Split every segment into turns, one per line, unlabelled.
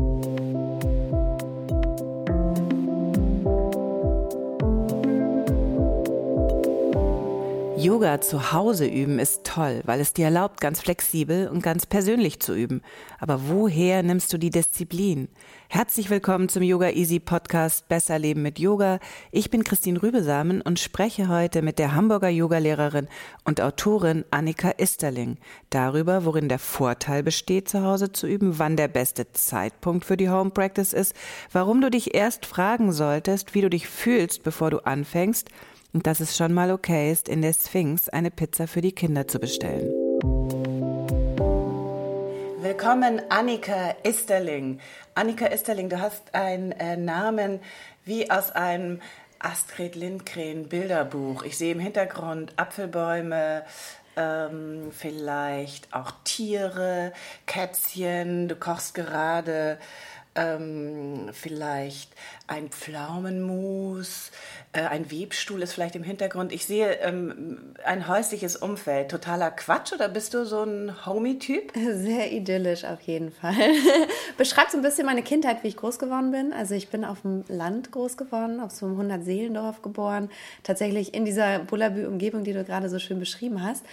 Thank you.
Yoga zu Hause üben ist toll, weil es dir erlaubt, ganz flexibel und ganz persönlich zu üben. Aber woher nimmst du die Disziplin? Herzlich willkommen zum Yoga Easy Podcast Besser Leben mit Yoga. Ich bin Christine Rübesamen und spreche heute mit der Hamburger Yogalehrerin und Autorin Annika Isterling darüber, worin der Vorteil besteht, zu Hause zu üben, wann der beste Zeitpunkt für die Home Practice ist, warum du dich erst fragen solltest, wie du dich fühlst, bevor du anfängst und dass es schon mal okay ist, in der Sphinx eine Pizza für die Kinder zu bestellen. Willkommen, Annika Isterling. Annika Isterling, du hast einen äh, Namen wie aus einem Astrid Lindgren Bilderbuch. Ich sehe im Hintergrund Apfelbäume, ähm, vielleicht auch Tiere, Kätzchen, du kochst gerade ähm, vielleicht ein Pflaumenmus, äh, ein Webstuhl ist vielleicht im Hintergrund. Ich sehe ähm, ein häusliches Umfeld. Totaler Quatsch oder bist du so ein Homie-Typ?
Sehr idyllisch auf jeden Fall. Beschreibt so ein bisschen meine Kindheit, wie ich groß geworden bin. Also ich bin auf dem Land groß geworden, auf so einem 100-Seelendorf geboren. Tatsächlich in dieser Bullabü-Umgebung, die du gerade so schön beschrieben hast.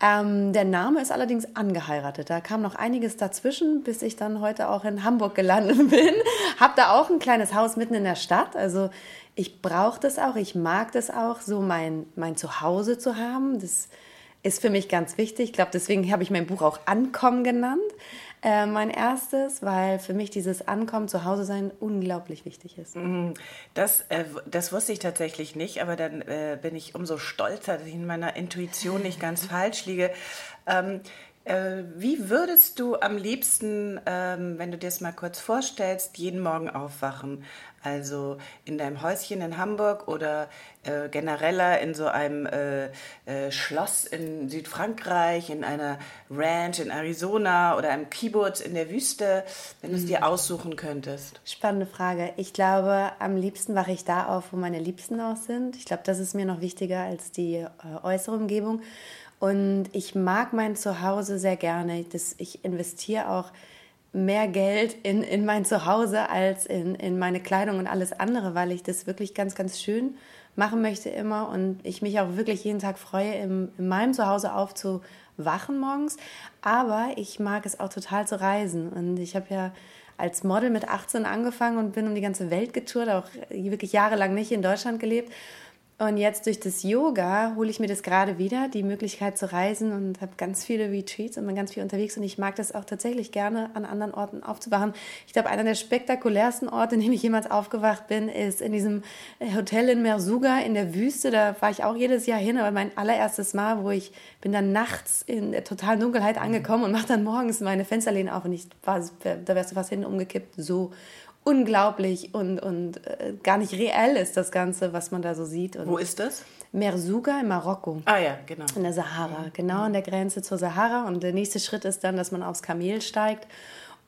Ähm, der Name ist allerdings angeheiratet. Da kam noch einiges dazwischen, bis ich dann heute auch in Hamburg gelandet bin. Hab da auch ein kleines Haus mitten in der Stadt. Also ich brauche das auch, ich mag das auch, so mein, mein Zuhause zu haben. Das ist für mich ganz wichtig. Ich glaube, deswegen habe ich mein Buch auch Ankommen genannt, äh, mein erstes, weil für mich dieses Ankommen, zu Hause sein unglaublich wichtig ist.
Mhm. Das, äh, das wusste ich tatsächlich nicht, aber dann äh, bin ich umso stolzer, dass ich in meiner Intuition nicht ganz falsch liege. Ähm, äh, wie würdest du am liebsten, ähm, wenn du dir das mal kurz vorstellst, jeden Morgen aufwachen? Also in deinem Häuschen in Hamburg oder äh, genereller in so einem äh, äh, Schloss in Südfrankreich, in einer Ranch in Arizona oder einem Kibbutz in der Wüste, wenn du es dir mhm. aussuchen könntest?
Spannende Frage. Ich glaube, am liebsten wache ich da auf, wo meine Liebsten auch sind. Ich glaube, das ist mir noch wichtiger als die äh, äußere Umgebung. Und ich mag mein Zuhause sehr gerne. Das, ich investiere auch mehr Geld in, in mein Zuhause als in, in meine Kleidung und alles andere, weil ich das wirklich ganz, ganz schön machen möchte immer und ich mich auch wirklich jeden Tag freue, im, in meinem Zuhause aufzuwachen morgens. Aber ich mag es auch total zu reisen und ich habe ja als Model mit 18 angefangen und bin um die ganze Welt getourt, auch wirklich jahrelang nicht in Deutschland gelebt und jetzt durch das Yoga hole ich mir das gerade wieder, die Möglichkeit zu reisen und habe ganz viele Retreats und bin ganz viel unterwegs und ich mag das auch tatsächlich gerne an anderen Orten aufzuwachen. Ich glaube, einer der spektakulärsten Orte, in dem ich jemals aufgewacht bin, ist in diesem Hotel in Mersuga in der Wüste. Da war ich auch jedes Jahr hin, aber mein allererstes Mal, wo ich bin dann nachts in der totalen Dunkelheit angekommen und mache dann morgens meine Fensterlehne auf und ich war, da wärst du fast hin umgekippt. So unglaublich und, und äh, gar nicht reell ist das Ganze, was man da so sieht. Und
Wo ist das?
Mersuga in Marokko.
Ah ja, genau.
In der Sahara, mhm. genau an der Grenze zur Sahara. Und der nächste Schritt ist dann, dass man aufs Kamel steigt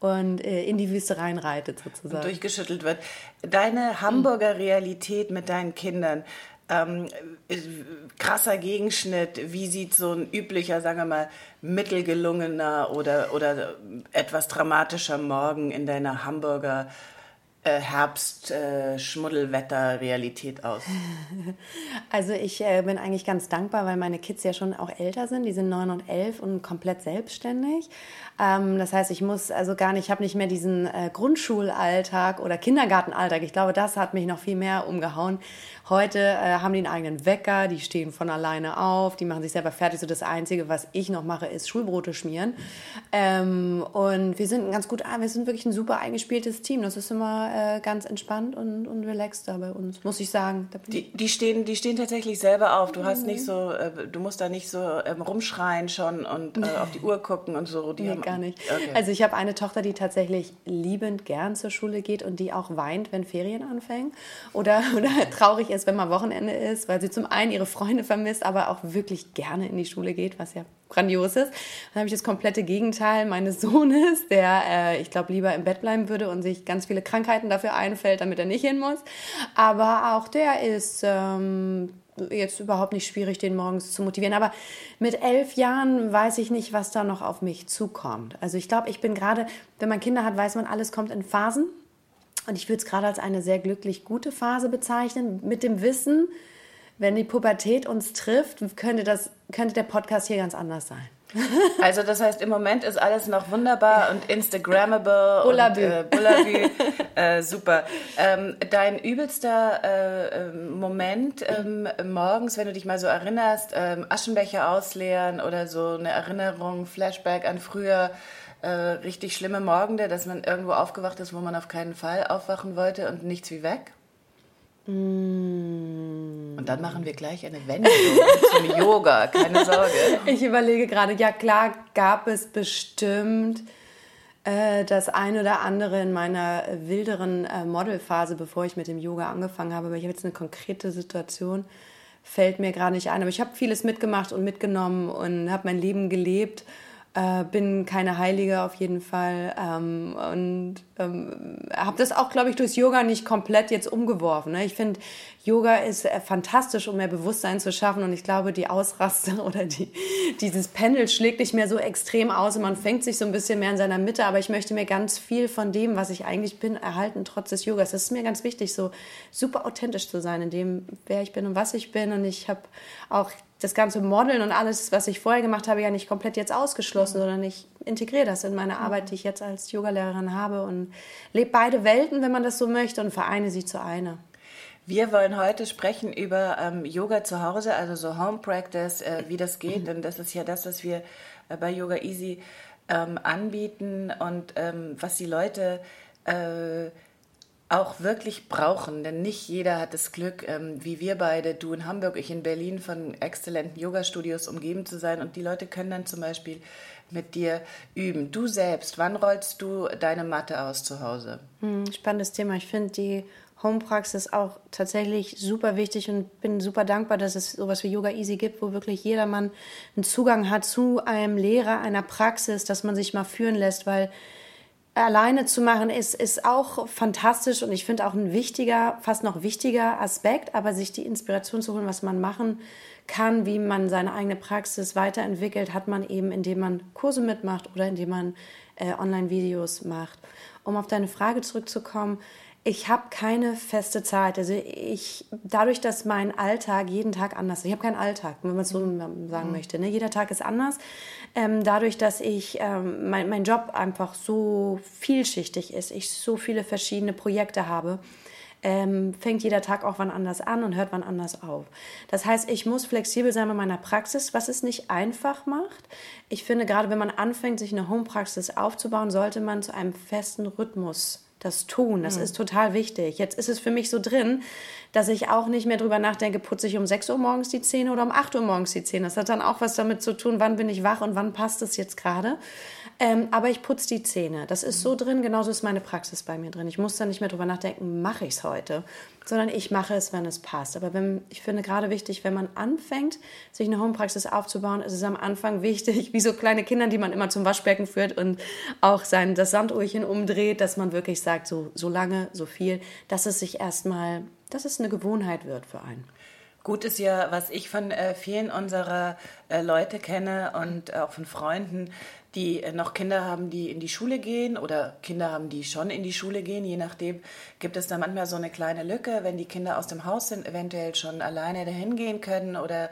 und äh, in die Wüste reinreitet sozusagen.
Und durchgeschüttelt wird. Deine Hamburger Realität mit deinen Kindern, ähm, krasser Gegenschnitt. Wie sieht so ein üblicher, sagen wir mal, mittelgelungener oder, oder etwas dramatischer Morgen in deiner Hamburger äh, Herbst-Schmuddelwetter-Realität äh, aus?
Also ich äh, bin eigentlich ganz dankbar, weil meine Kids ja schon auch älter sind. Die sind neun und elf und komplett selbstständig. Ähm, das heißt, ich muss also gar nicht, ich habe nicht mehr diesen äh, Grundschulalltag oder Kindergartenalltag. Ich glaube, das hat mich noch viel mehr umgehauen. Heute äh, haben die einen eigenen Wecker, die stehen von alleine auf, die machen sich selber fertig. So das Einzige, was ich noch mache, ist Schulbrote schmieren. Ähm, und wir sind ganz gut, ah, wir sind wirklich ein super eingespieltes Team. Das ist immer äh, ganz entspannt und, und relaxed da bei uns, muss ich sagen.
Die, die, stehen, die stehen tatsächlich selber auf. Du hast nicht so, äh, du musst da nicht so ähm, rumschreien schon und äh, auf die Uhr gucken und so.
Die nee, haben, gar nicht. Okay. Also ich habe eine Tochter, die tatsächlich liebend gern zur Schule geht und die auch weint, wenn Ferien anfangen oder, oder traurig ist, wenn mal Wochenende ist, weil sie zum einen ihre Freunde vermisst, aber auch wirklich gerne in die Schule geht, was ja grandios ist. Dann habe ich das komplette Gegenteil meines Sohnes, der, äh, ich glaube, lieber im Bett bleiben würde und sich ganz viele Krankheiten dafür einfällt, damit er nicht hin muss. Aber auch der ist ähm, jetzt überhaupt nicht schwierig, den morgens zu motivieren. Aber mit elf Jahren weiß ich nicht, was da noch auf mich zukommt. Also ich glaube, ich bin gerade, wenn man Kinder hat, weiß man, alles kommt in Phasen. Und ich würde es gerade als eine sehr glücklich gute Phase bezeichnen, mit dem Wissen, wenn die Pubertät uns trifft, könnte, das, könnte der Podcast hier ganz anders sein.
Also das heißt, im Moment ist alles noch wunderbar und Instagrammable Bullabü. und äh, Bullabü. äh, super. Ähm, dein übelster äh, ähm, Moment ähm, morgens, wenn du dich mal so erinnerst, ähm, Aschenbecher ausleeren oder so eine Erinnerung, Flashback an früher, äh, richtig schlimme Morgende, dass man irgendwo aufgewacht ist, wo man auf keinen Fall aufwachen wollte und nichts wie weg? Mm. Und dann machen wir gleich eine Wendung zum Yoga, keine Sorge.
Ich überlege gerade, ja klar gab es bestimmt äh, das ein oder andere in meiner wilderen äh, Modelphase, bevor ich mit dem Yoga angefangen habe. Aber ich habe jetzt eine konkrete Situation, fällt mir gerade nicht ein. Aber ich habe vieles mitgemacht und mitgenommen und habe mein Leben gelebt äh, bin keine Heilige auf jeden Fall ähm, und ähm, habe das auch, glaube ich, durchs Yoga nicht komplett jetzt umgeworfen. Ne? Ich finde, Yoga ist äh, fantastisch, um mehr Bewusstsein zu schaffen und ich glaube, die Ausraste oder die, dieses Pendel schlägt nicht mehr so extrem aus und man fängt sich so ein bisschen mehr in seiner Mitte, aber ich möchte mir ganz viel von dem, was ich eigentlich bin, erhalten, trotz des Yogas. Das ist mir ganz wichtig, so super authentisch zu sein in dem, wer ich bin und was ich bin und ich habe auch das ganze Modeln und alles, was ich vorher gemacht habe, ja nicht komplett jetzt ausgeschlossen, mhm. sondern ich integriere das in meine Arbeit, die ich jetzt als Yogalehrerin habe und lebe beide Welten, wenn man das so möchte, und vereine sie zu einer.
Wir wollen heute sprechen über ähm, Yoga zu Hause, also so Home Practice, äh, wie das geht. Denn das ist ja das, was wir äh, bei Yoga Easy ähm, anbieten und ähm, was die Leute äh, auch wirklich brauchen, denn nicht jeder hat das Glück, ähm, wie wir beide, du in Hamburg, ich in Berlin, von exzellenten Yoga-Studios umgeben zu sein und die Leute können dann zum Beispiel mit dir üben. Du selbst, wann rollst du deine Matte aus zu Hause?
Hm, spannendes Thema. Ich finde die Home-Praxis auch tatsächlich super wichtig und bin super dankbar, dass es sowas wie Yoga Easy gibt, wo wirklich jedermann einen Zugang hat zu einem Lehrer, einer Praxis, dass man sich mal führen lässt, weil alleine zu machen ist, ist auch fantastisch und ich finde auch ein wichtiger, fast noch wichtiger Aspekt, aber sich die Inspiration zu holen, was man machen kann, wie man seine eigene Praxis weiterentwickelt, hat man eben, indem man Kurse mitmacht oder indem man äh, Online-Videos macht. Um auf deine Frage zurückzukommen, ich habe keine feste Zeit. Also ich, dadurch, dass mein Alltag jeden Tag anders ist, ich habe keinen Alltag, wenn man es so sagen mhm. möchte. Ne? Jeder Tag ist anders. Ähm, dadurch, dass ich ähm, mein, mein Job einfach so vielschichtig ist, ich so viele verschiedene Projekte habe, ähm, fängt jeder Tag auch wann anders an und hört wann anders auf. Das heißt, ich muss flexibel sein bei meiner Praxis, was es nicht einfach macht. Ich finde, gerade wenn man anfängt, sich eine Home-Praxis aufzubauen, sollte man zu einem festen Rhythmus das tun. Das mhm. ist total wichtig. Jetzt ist es für mich so drin, dass ich auch nicht mehr drüber nachdenke, putze ich um 6 Uhr morgens die Zähne oder um 8 Uhr morgens die Zähne. Das hat dann auch was damit zu tun, wann bin ich wach und wann passt es jetzt gerade. Ähm, aber ich putze die Zähne. Das ist so drin, genauso ist meine Praxis bei mir drin. Ich muss da nicht mehr drüber nachdenken, mache ich es heute, sondern ich mache es, wenn es passt. Aber wenn, ich finde gerade wichtig, wenn man anfängt, sich eine Homepraxis aufzubauen, ist es am Anfang wichtig, wie so kleine Kinder, die man immer zum Waschbecken führt und auch sein, das Sanduhrchen umdreht, dass man wirklich sagt, so, so lange, so viel, dass es sich erstmal, dass es eine Gewohnheit wird für einen.
Gut ist ja, was ich von äh, vielen unserer äh, Leute kenne und auch von Freunden, die äh, noch Kinder haben, die in die Schule gehen oder Kinder haben, die schon in die Schule gehen. Je nachdem gibt es da manchmal so eine kleine Lücke, wenn die Kinder aus dem Haus sind, eventuell schon alleine dahin gehen können oder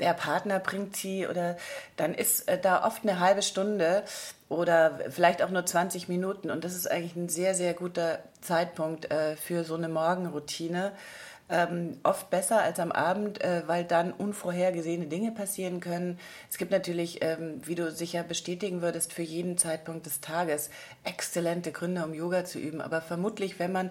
der Partner bringt sie oder dann ist äh, da oft eine halbe Stunde oder vielleicht auch nur 20 Minuten und das ist eigentlich ein sehr, sehr guter Zeitpunkt äh, für so eine Morgenroutine ähm, oft besser als am Abend, äh, weil dann unvorhergesehene Dinge passieren können. Es gibt natürlich, ähm, wie du sicher bestätigen würdest, für jeden Zeitpunkt des Tages exzellente Gründe, um Yoga zu üben. Aber vermutlich, wenn man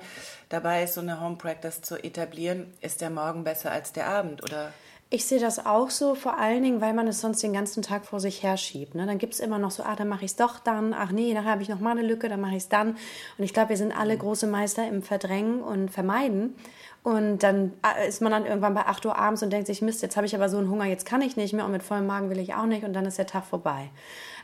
dabei ist, so eine Home Practice zu etablieren, ist der Morgen besser als der Abend, oder?
Ich sehe das auch so, vor allen Dingen, weil man es sonst den ganzen Tag vor sich herschiebt. Ne? Dann gibt es immer noch so, ah, dann mache ich es doch dann, ach nee, nachher habe ich noch mal eine Lücke, dann mache ich es dann. Und ich glaube, wir sind alle mhm. große Meister im Verdrängen und Vermeiden. Und dann äh, ist man dann irgendwann bei 8 Uhr abends und denkt sich, Mist, jetzt habe ich aber so einen Hunger, jetzt kann ich nicht mehr und mit vollem Magen will ich auch nicht und dann ist der Tag vorbei.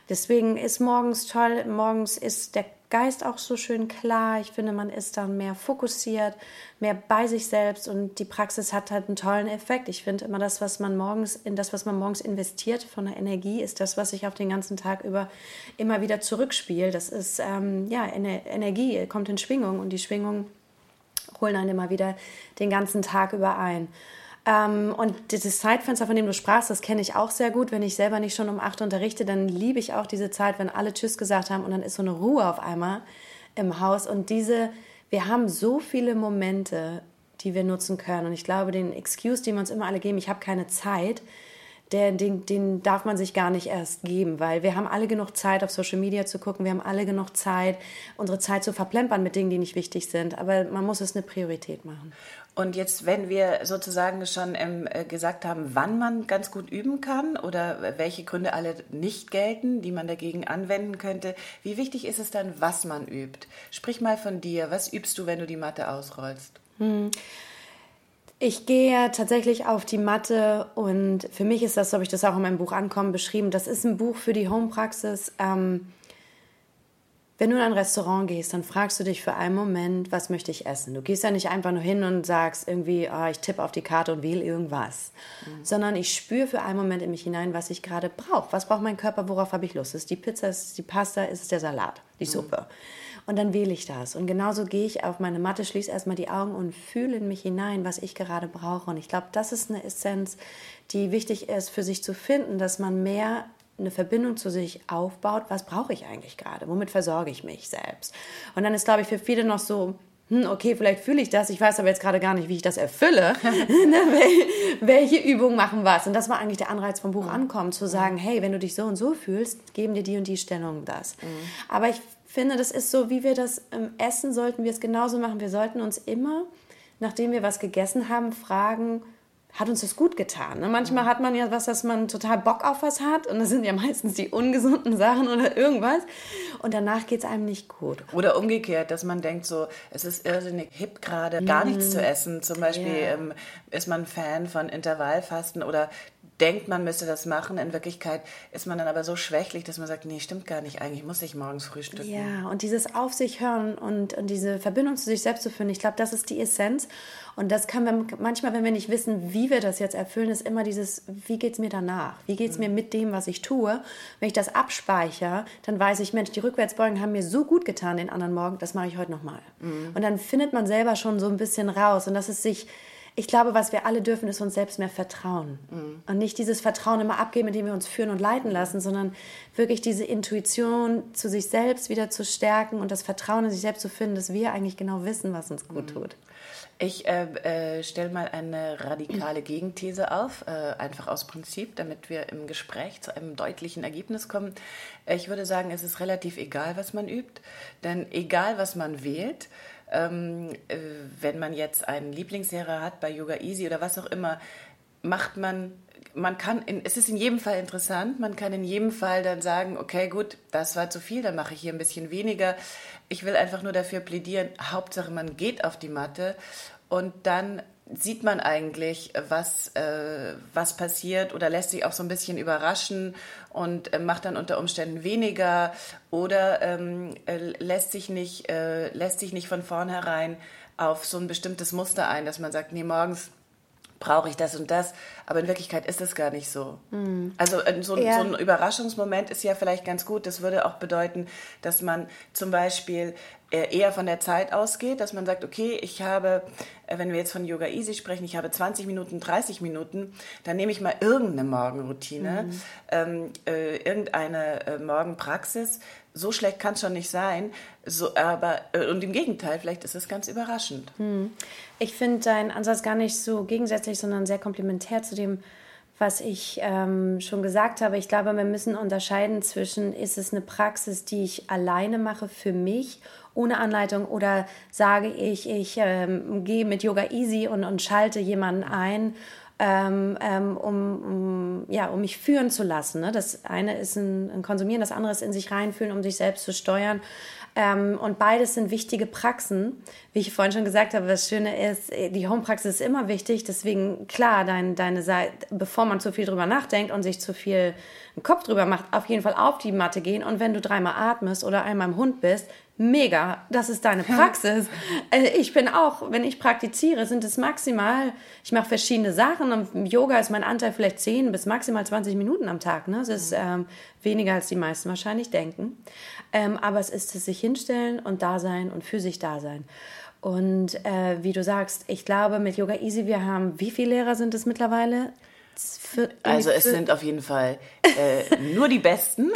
Deswegen ist morgens toll, morgens ist der Geist auch so schön klar. Ich finde, man ist dann mehr fokussiert, mehr bei sich selbst und die Praxis hat halt einen tollen Effekt. Ich finde immer das, was man morgens in das, was man morgens investiert von der Energie, ist das, was sich auf den ganzen Tag über immer wieder zurückspielt. Das ist ähm, ja Energie, kommt in Schwingung und die Schwingung holen einen immer wieder den ganzen Tag über ein. Ähm, und dieses Zeitfenster, von dem du sprachst, das kenne ich auch sehr gut. Wenn ich selber nicht schon um acht unterrichte, dann liebe ich auch diese Zeit, wenn alle Tschüss gesagt haben und dann ist so eine Ruhe auf einmal im Haus. Und diese, wir haben so viele Momente, die wir nutzen können. Und ich glaube, den Excuse, den wir uns immer alle geben, ich habe keine Zeit, der, den, den darf man sich gar nicht erst geben, weil wir haben alle genug Zeit, auf Social Media zu gucken, wir haben alle genug Zeit, unsere Zeit zu verplempern mit Dingen, die nicht wichtig sind. Aber man muss es eine Priorität machen.
Und jetzt, wenn wir sozusagen schon ähm, gesagt haben, wann man ganz gut üben kann oder welche Gründe alle nicht gelten, die man dagegen anwenden könnte, wie wichtig ist es dann, was man übt? Sprich mal von dir. Was übst du, wenn du die Matte ausrollst? Hm.
Ich gehe tatsächlich auf die Matte und für mich ist das, so habe ich das auch in meinem Buch Ankommen beschrieben, das ist ein Buch für die Homepraxis. Ähm, wenn du in ein Restaurant gehst, dann fragst du dich für einen Moment, was möchte ich essen? Du gehst ja nicht einfach nur hin und sagst irgendwie, oh, ich tippe auf die Karte und wähle irgendwas, mhm. sondern ich spüre für einen Moment in mich hinein, was ich gerade brauche. Was braucht mein Körper? Worauf habe ich Lust? Ist die Pizza? Ist die Pasta? Ist es der Salat? Die mhm. Suppe? Und dann wähle ich das. Und genauso gehe ich auf meine Matte, schließe erstmal die Augen und fühle in mich hinein, was ich gerade brauche. Und ich glaube, das ist eine Essenz, die wichtig ist für sich zu finden, dass man mehr eine Verbindung zu sich aufbaut, was brauche ich eigentlich gerade? Womit versorge ich mich selbst? Und dann ist, glaube ich, für viele noch so, hm, okay, vielleicht fühle ich das, ich weiß aber jetzt gerade gar nicht, wie ich das erfülle. Ne, welche Übungen machen was? Und das war eigentlich der Anreiz vom Buch mhm. Ankommen, zu sagen, hey, wenn du dich so und so fühlst, geben dir die und die Stellungen das. Mhm. Aber ich finde, das ist so, wie wir das im Essen sollten wir es genauso machen. Wir sollten uns immer, nachdem wir was gegessen haben, fragen, hat uns das gut getan. Ne? Manchmal hat man ja was, dass man total Bock auf was hat und das sind ja meistens die ungesunden Sachen oder irgendwas und danach geht es einem nicht gut.
Oder umgekehrt, dass man denkt so, es ist irrsinnig hip gerade, gar nichts zu essen. Zum Beispiel yeah. ähm, ist man Fan von Intervallfasten oder denkt, man müsste das machen. In Wirklichkeit ist man dann aber so schwächlich, dass man sagt, nee, stimmt gar nicht. Eigentlich muss ich morgens frühstücken.
Ja, und dieses Auf sich hören und, und diese Verbindung zu sich selbst zu finden, ich glaube, das ist die Essenz. Und das kann man manchmal, wenn wir nicht wissen, wie wir das jetzt erfüllen, ist immer dieses, wie geht es mir danach? Wie geht es mir mit dem, was ich tue? Wenn ich das abspeichere, dann weiß ich, Mensch, die Rückwärtsbeugen haben mir so gut getan den anderen Morgen, das mache ich heute nochmal. Mhm. Und dann findet man selber schon so ein bisschen raus. Und das ist sich ich glaube, was wir alle dürfen, ist uns selbst mehr vertrauen. Mhm. Und nicht dieses Vertrauen immer abgeben, indem wir uns führen und leiten lassen, sondern wirklich diese Intuition zu sich selbst wieder zu stärken und das Vertrauen in sich selbst zu finden, dass wir eigentlich genau wissen, was uns gut mhm. tut.
Ich äh, äh, stelle mal eine radikale Gegenthese auf, äh, einfach aus Prinzip, damit wir im Gespräch zu einem deutlichen Ergebnis kommen. Ich würde sagen, es ist relativ egal, was man übt, denn egal, was man wählt, ähm, äh, wenn man jetzt einen Lieblingslehrer hat bei Yoga Easy oder was auch immer, macht man, man kann, in, es ist in jedem Fall interessant, man kann in jedem Fall dann sagen, okay, gut, das war zu viel, dann mache ich hier ein bisschen weniger. Ich will einfach nur dafür plädieren, Hauptsache man geht auf die Matte und dann sieht man eigentlich, was, äh, was passiert oder lässt sich auch so ein bisschen überraschen und äh, macht dann unter Umständen weniger oder ähm, äh, lässt, sich nicht, äh, lässt sich nicht von vornherein auf so ein bestimmtes Muster ein, dass man sagt, nee, morgens brauche ich das und das, aber in Wirklichkeit ist es gar nicht so. Mhm. Also äh, so, ja. so, ein Überraschungsmoment ist ja vielleicht ganz gut. Das würde auch bedeuten, dass man zum Beispiel eher von der Zeit ausgeht, dass man sagt, okay, ich habe, äh, wenn wir jetzt von Yoga Easy sprechen, ich habe 20 Minuten, 30 Minuten, dann nehme ich mal irgendeine Morgenroutine, mhm. ähm, äh, irgendeine äh, Morgenpraxis. So schlecht kann es schon nicht sein. So, aber, äh, und im Gegenteil, vielleicht ist es ganz überraschend. Mhm.
Ich finde deinen Ansatz gar nicht so gegensätzlich, sondern sehr komplementär zu dem, was ich ähm, schon gesagt habe. Ich glaube, wir müssen unterscheiden zwischen, ist es eine Praxis, die ich alleine mache für mich, ohne Anleitung, oder sage ich, ich ähm, gehe mit Yoga Easy und, und schalte jemanden ein, ähm, ähm um, um, ja, um mich führen zu lassen. Ne? Das eine ist ein, ein Konsumieren, das andere ist in sich reinfühlen, um sich selbst zu steuern. Ähm, und beides sind wichtige Praxen. Wie ich vorhin schon gesagt habe, das Schöne ist, äh, die Homepraxis ist immer wichtig. Deswegen, klar, dein, deine Seite, bevor man zu viel drüber nachdenkt und sich zu viel einen Kopf drüber macht, auf jeden Fall auf die Matte gehen. Und wenn du dreimal atmest oder einmal im Hund bist, mega, das ist deine Praxis. Also ich bin auch, wenn ich praktiziere, sind es maximal, ich mache verschiedene Sachen. Im Yoga ist mein Anteil vielleicht 10 bis maximal 20 Minuten am Tag. Ne? Das ist ähm, weniger, als die meisten wahrscheinlich denken. Ähm, aber es ist es sich hinstellen und da sein und für sich da sein. Und äh, wie du sagst, ich glaube, mit Yoga Easy, wir haben, wie viele Lehrer sind es mittlerweile?
Also es sind auf jeden Fall äh, nur die Besten.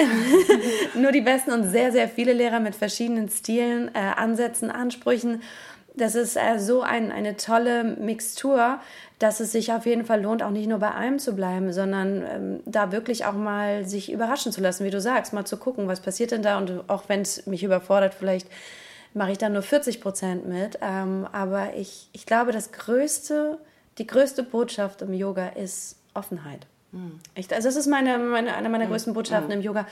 nur die Besten und sehr, sehr viele Lehrer mit verschiedenen Stilen, äh, Ansätzen, Ansprüchen. Das ist äh, so ein, eine tolle Mixtur, dass es sich auf jeden Fall lohnt, auch nicht nur bei einem zu bleiben, sondern ähm, da wirklich auch mal sich überraschen zu lassen, wie du sagst, mal zu gucken, was passiert denn da und auch wenn es mich überfordert, vielleicht mache ich dann nur 40 Prozent mit. Ähm, aber ich, ich glaube, das größte, die größte Botschaft im Yoga ist Offenheit. Mhm. Ich, also das ist meine, meine, eine meiner mhm. größten Botschaften mhm. im Yoga,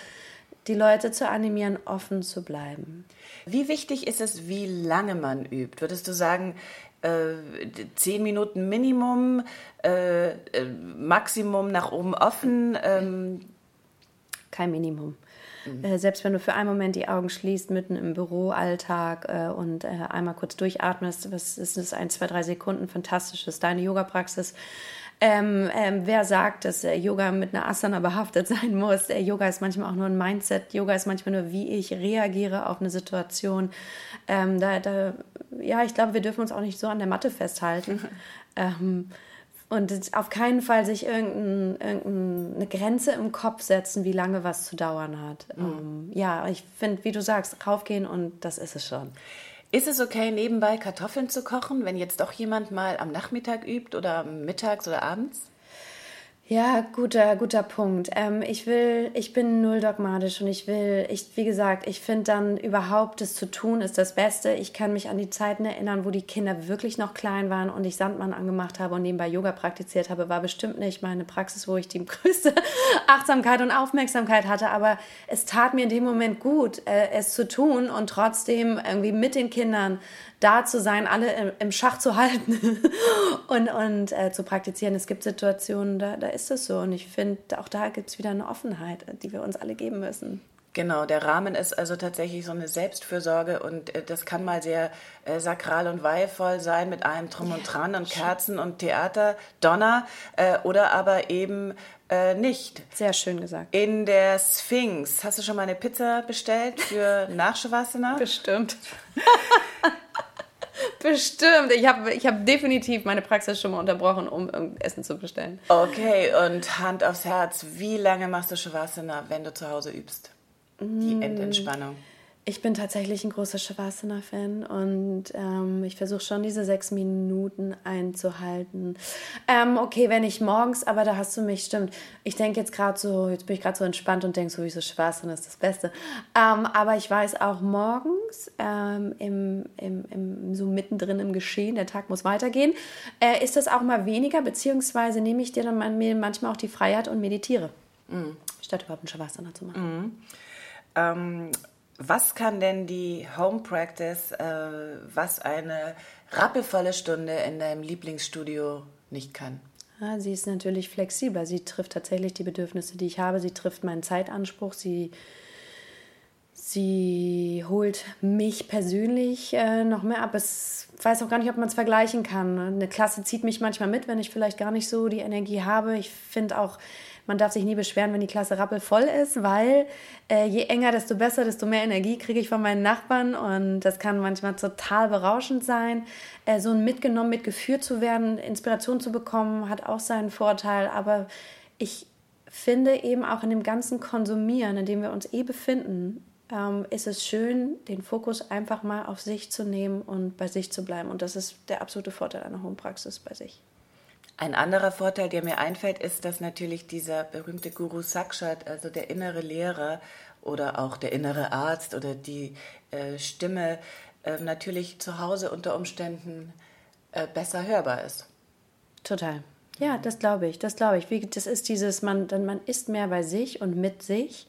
die Leute zu animieren, offen zu bleiben.
Wie wichtig ist es, wie lange man übt? Würdest du sagen, äh, zehn Minuten Minimum, äh, äh, Maximum nach oben offen? Ähm
Kein Minimum. Mhm. Äh, selbst wenn du für einen Moment die Augen schließt, mitten im Büroalltag äh, und einmal kurz durchatmest, was ist das, ein, zwei, drei Sekunden, fantastisch, ist deine Yoga-Praxis. Ähm, ähm, wer sagt, dass äh, Yoga mit einer Asana behaftet sein muss? Äh, Yoga ist manchmal auch nur ein Mindset. Yoga ist manchmal nur, wie ich reagiere auf eine Situation. Ähm, da, da, ja, ich glaube, wir dürfen uns auch nicht so an der Matte festhalten. ähm, und auf keinen Fall sich irgendein, irgendeine Grenze im Kopf setzen, wie lange was zu dauern hat. Mhm. Ähm, ja, ich finde, wie du sagst, raufgehen und das ist es schon.
Ist es okay, nebenbei Kartoffeln zu kochen, wenn jetzt doch jemand mal am Nachmittag übt oder mittags oder abends?
Ja, guter, guter Punkt. Ähm, ich will, ich bin null dogmatisch und ich will, ich, wie gesagt, ich finde dann überhaupt das zu tun ist das Beste. Ich kann mich an die Zeiten erinnern, wo die Kinder wirklich noch klein waren und ich Sandmann angemacht habe und nebenbei Yoga praktiziert habe, war bestimmt nicht meine Praxis, wo ich die größte Achtsamkeit und Aufmerksamkeit hatte, aber es tat mir in dem Moment gut, äh, es zu tun und trotzdem irgendwie mit den Kindern da zu sein, alle im Schach zu halten und, und äh, zu praktizieren. Es gibt Situationen, da, da ist es so. Und ich finde, auch da gibt es wieder eine Offenheit, die wir uns alle geben müssen.
Genau, der Rahmen ist also tatsächlich so eine Selbstfürsorge und äh, das kann mal sehr äh, sakral und weihevoll sein mit allem Drum und Dran und Kerzen und Theater, Donner äh, oder aber eben äh, nicht.
Sehr schön gesagt.
In der Sphinx, hast du schon mal eine Pizza bestellt für nach
Bestimmt. Bestimmt. Ich habe ich hab definitiv meine Praxis schon mal unterbrochen, um Essen zu bestellen.
Okay, und Hand aufs Herz, wie lange machst du Shavasana, wenn du zu Hause übst? Die mm.
Ich bin tatsächlich ein großer Shavasana-Fan und ähm, ich versuche schon diese sechs Minuten einzuhalten. Ähm, okay, wenn ich morgens, aber da hast du mich, stimmt. Ich denke jetzt gerade so, jetzt bin ich gerade so entspannt und denke so, wie so Shavasana ist das Beste. Ähm, aber ich weiß auch morgens, ähm, im, im, im, so mittendrin im Geschehen, der Tag muss weitergehen, äh, ist das auch mal weniger, beziehungsweise nehme ich dir dann manchmal auch die Freiheit und meditiere, mhm. statt überhaupt ein Shavasana zu machen.
Mhm. Was kann denn die Home Practice, äh, was eine rappelvolle Stunde in deinem Lieblingsstudio nicht kann?
Ja, sie ist natürlich flexibler. Sie trifft tatsächlich die Bedürfnisse, die ich habe. Sie trifft meinen Zeitanspruch. Sie, sie holt mich persönlich äh, noch mehr ab. Ich weiß auch gar nicht, ob man es vergleichen kann. Eine Klasse zieht mich manchmal mit, wenn ich vielleicht gar nicht so die Energie habe. Ich finde auch, man darf sich nie beschweren, wenn die Klasse rappelvoll ist, weil äh, je enger, desto besser, desto mehr Energie kriege ich von meinen Nachbarn und das kann manchmal total berauschend sein. Äh, so mitgenommen, mitgeführt zu werden, Inspiration zu bekommen, hat auch seinen Vorteil, aber ich finde eben auch in dem ganzen Konsumieren, in dem wir uns eh befinden, ähm, ist es schön, den Fokus einfach mal auf sich zu nehmen und bei sich zu bleiben. Und das ist der absolute Vorteil einer hohen Praxis bei sich.
Ein anderer Vorteil, der mir einfällt, ist, dass natürlich dieser berühmte Guru Sakshat, also der innere Lehrer oder auch der innere Arzt oder die äh, Stimme, äh, natürlich zu Hause unter Umständen äh, besser hörbar ist.
Total. Ja, das glaube ich. Das glaube ich. Wie, das ist dieses, man, man ist mehr bei sich und mit sich.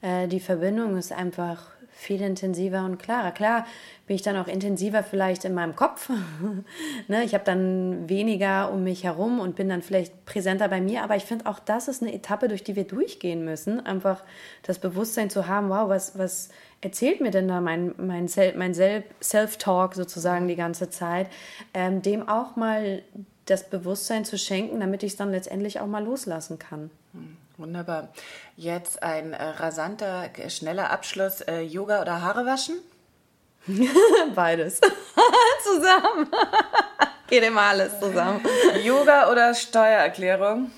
Äh, die Verbindung ist einfach viel intensiver und klarer. Klar bin ich dann auch intensiver vielleicht in meinem Kopf. ne? Ich habe dann weniger um mich herum und bin dann vielleicht präsenter bei mir. Aber ich finde auch, das ist eine Etappe, durch die wir durchgehen müssen. Einfach das Bewusstsein zu haben, wow, was, was erzählt mir denn da mein, mein, mein Self-Talk sozusagen die ganze Zeit, ähm, dem auch mal das Bewusstsein zu schenken, damit ich es dann letztendlich auch mal loslassen kann.
Hm, wunderbar. Jetzt ein äh, rasanter, schneller Abschluss. Äh, Yoga oder Haare waschen?
Beides. zusammen. Geht immer alles zusammen.
Yoga oder Steuererklärung?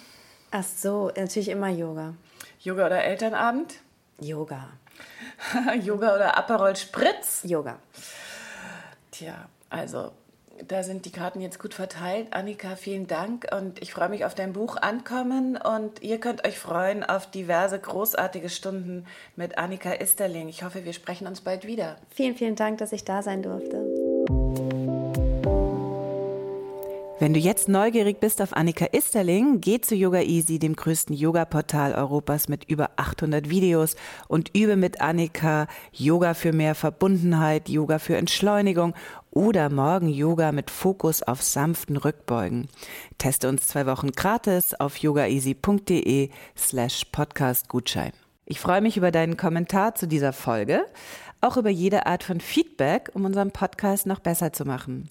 Ach so, natürlich immer Yoga.
Yoga oder Elternabend?
Yoga.
Yoga oder Aperol Spritz?
Yoga.
Tja, also da sind die Karten jetzt gut verteilt. Annika, vielen Dank und ich freue mich auf dein Buch Ankommen und ihr könnt euch freuen auf diverse großartige Stunden mit Annika Isterling. Ich hoffe, wir sprechen uns bald wieder.
Vielen, vielen Dank, dass ich da sein durfte.
Wenn du jetzt neugierig bist auf Annika Isterling, geh zu Yoga Easy, dem größten Yoga-Portal Europas mit über 800 Videos und übe mit Annika Yoga für mehr Verbundenheit, Yoga für Entschleunigung oder Morgen Yoga mit Fokus auf sanften Rückbeugen. Teste uns zwei Wochen gratis auf yogaeasy.de slash podcastgutschein. Ich freue mich über deinen Kommentar zu dieser Folge, auch über jede Art von Feedback, um unseren Podcast noch besser zu machen.